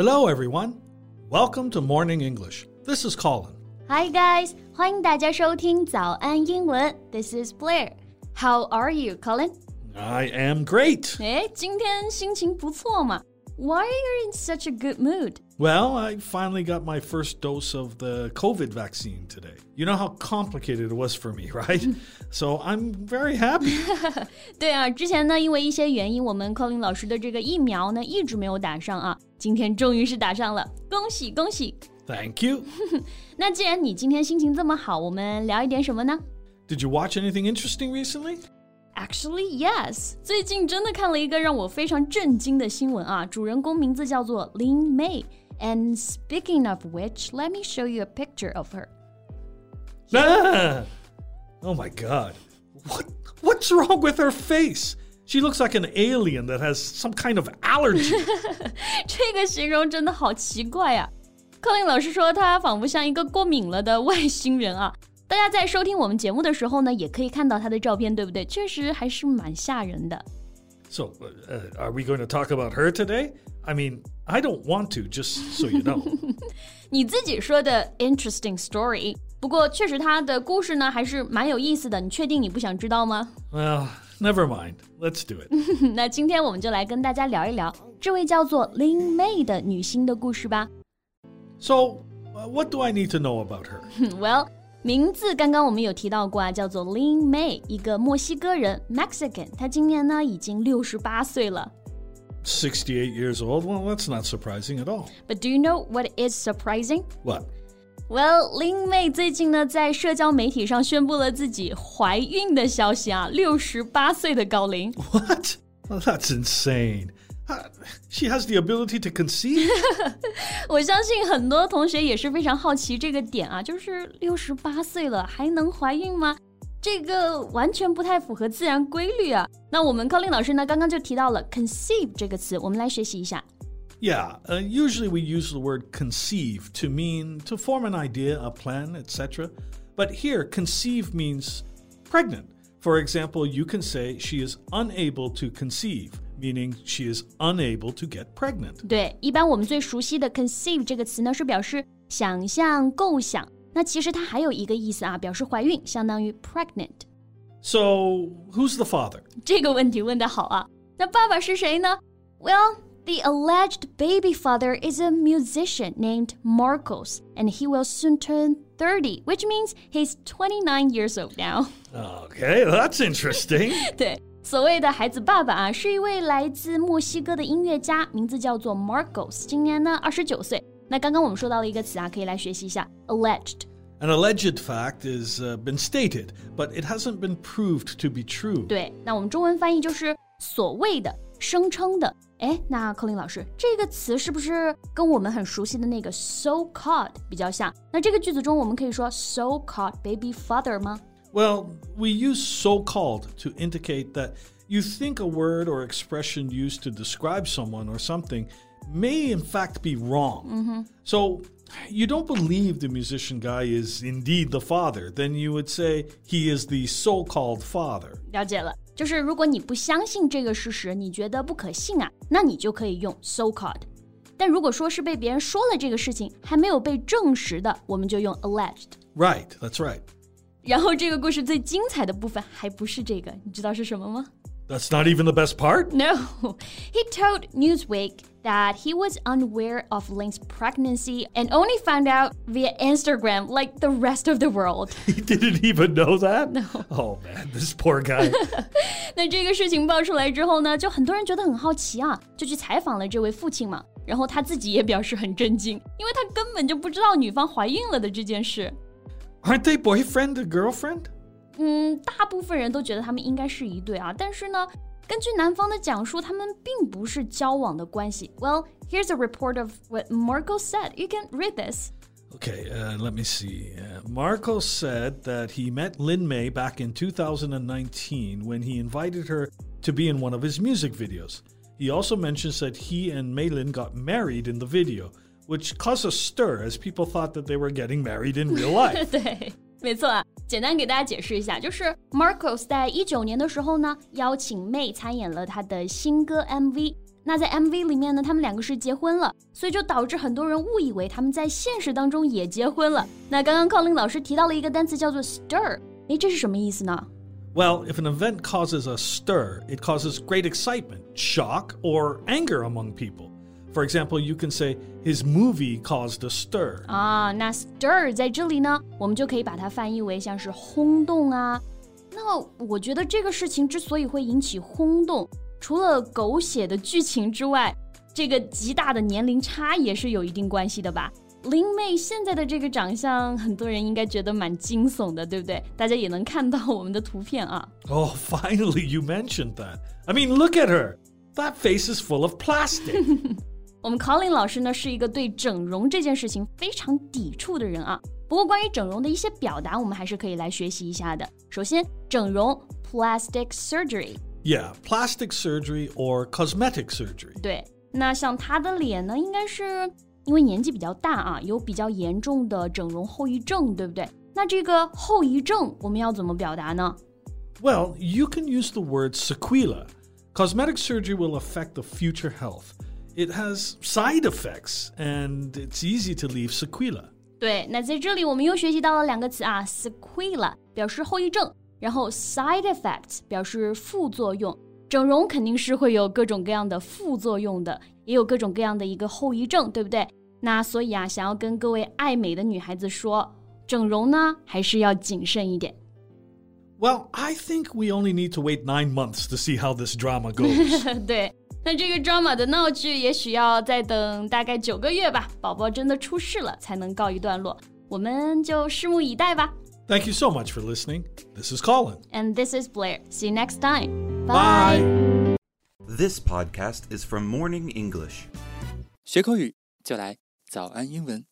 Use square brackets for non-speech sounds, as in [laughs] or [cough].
Hello everyone. Welcome to Morning English. This is Colin. Hi guys. 欢迎大家收听早安英文. This is Blair. How are you, Colin? I am great. Eh, 诶，今天心情不错嘛。why are you in such a good mood? Well, I finally got my first dose of the COVID vaccine today. You know how complicated it was for me, [laughs] right? [laughs] so I'm very happy. [laughs] 对啊，之前呢，因为一些原因，我们 you. 那既然你今天心情这么好，我们聊一点什么呢？Did you watch anything interesting recently? Actually, yes。最近真的看了一个让我非常震惊的新闻啊，主人公名字叫做 Lyn May。And speaking of which, let me show you a picture of her. Ah! [laughs] Oh my god. What what's wrong with her face? She looks like an alien that has some kind of allergy. [laughs] 大家在收听我们节目的时候呢，也可以看到他的照片，对不对？确实还是蛮吓人的。So, uh, uh, are we going to talk about her today? I mean, I don't want to, just so you know. [laughs] 你自己说的 interesting story，不过确实她的故事呢还是蛮有意思的。你确定你不想知道吗？Well, never mind. Let's do it. [laughs] 那今天我们就来跟大家聊一聊这位叫做 Lyn May 的女星的故事吧。So, uh, what do I need to know about her? [laughs] well. 名字刚刚我们有提到过啊，叫做 Lin May，一个墨西哥人 Mexican，他今年呢已经六十八岁了。68 years old? Well, that's not surprising at all. But do you know what is surprising? What? Well, Lin May 最近呢在社交媒体上宣布了自己怀孕的消息啊，六十八岁的高龄。What? Well, that's insane. She has the ability to conceive。我相信很多同学也是非常好奇这个点啊，就是六十八岁了还能怀孕吗？这个完全不太符合自然规律啊。那我们高令老师呢，刚刚就提到了 [laughs] conceive 这个词，我们来学习一下。Yeah, uh, usually we use the word conceive to mean to form an idea, a plan, etc. But here, conceive means pregnant. For example, you can say she is unable to conceive meaning she is unable to get pregnant. 对，一般我们最熟悉的 conceive 这个词呢，是表示想象、构想。那其实它还有一个意思啊，表示怀孕，相当于 pregnant。So who's the Well, the alleged baby father is a musician named Markos, and he will soon turn 30, which means he's 29 years old now. Okay, that's interesting. [laughs] 对。所谓的孩子爸爸啊，是一位来自墨西哥的音乐家，名字叫做 Marcos，今年呢二十九岁。那刚刚我们说到了一个词啊，可以来学习一下 alleged。An alleged fact has uh, been stated, but it hasn't been proved to be true. 对，那我们中文翻译就是所谓的、声称的。哎，那柯林老师，这个词是不是跟我们很熟悉的那个 so called 比较像？那这个句子中，我们可以说 so called baby father 吗？Well, we use so called to indicate that you think a word or expression used to describe someone or something may in fact be wrong. Mm-hmm. So you don't believe the musician guy is indeed the father, then you would say he is the so called father. 了解了。就是如果你不相信这个事实，你觉得不可信啊，那你就可以用 so called。但如果说是被别人说了这个事情还没有被证实的，我们就用 alleged。Right, that's right. 然后这个故事最精彩的部分还不是这个，你知道是什么吗？That's not even the best part. No. [laughs] He told Newsweek that he was unaware of Link's pregnancy and only found out via Instagram, like the rest of the world. [laughs] He didn't even know that? No. Oh man, this poor guy. [laughs] 那这个事情爆出来之后呢，就很多人觉得很好奇啊，就去采访了这位父亲嘛。然后他自己也表示很震惊，因为他根本就不知道女方怀孕了的这件事。Aren't they boyfriend and girlfriend? 嗯，大部分人都觉得他们应该是一对啊，但是呢，根据男方的讲述，他们并不是交往的关系。Well, here's a report of what Marco said. You can read this. Okay, uh, let me see. Uh, Marco said that he met Lyn May back in 2019 when he invited her to be in one of his music videos. He also mentions that he and Maylin got married in the video which caused a stir as people thought that they were getting married in real life. [laughs] 对，没错啊。简单给大家解释一下，就是 Markos 在一九年的时候呢，邀请 May 参演了他的新歌 MV。那在 MV 里面呢，他们两个是结婚了，所以就导致很多人误以为他们在现实当中也结婚了。那刚刚 Colin 老师提到了一个单词叫做 stir，诶，这是什么意思呢？Well, if an event causes a stir, it causes great excitement, shock, or anger among people. For example, you can say his movie caused a stir. 啊，那 stir 在这里呢，我们就可以把它翻译为像是轰动啊。那我觉得这个事情之所以会引起轰动，除了狗血的剧情之外，这个极大的年龄差也是有一定关系的吧。林妹现在的这个长相，很多人应该觉得蛮惊悚的，对不对？大家也能看到我们的图片啊。Oh, [laughs] finally you mentioned that. I mean, look at her. That face is full of plastic. [laughs] 我们 Colin 老师呢是一个对整容这件事情非常抵触的人啊。不过关于整容的一些表达，我们还是可以来学习一下的。首先，整容 （plastic surgery）。Yeah, plastic surgery or cosmetic surgery. 对，那像她的脸呢，应该是因为年纪比较大啊，有比较严重的整容后遗症，对不对？那这个后遗症我们要怎么表达呢？Well, you can use the word sequela. Cosmetic surgery will affect the future health it has side effects and it's easy to leave sequela. 对，那在这里我们又学习到了两个词啊，sequela 表示后遗症，然后 side effects I think we only need to wait nine months to see how this drama goes. [laughs] 对。那这个 drama 的闹剧也许要再等大概九个月吧，宝宝真的出世了才能告一段落，我们就拭目以待吧。Thank you so much for listening. This is Colin. And this is Blair. See you next time. Bye. Bye. This podcast is from Morning English. 学口语就来早安英文。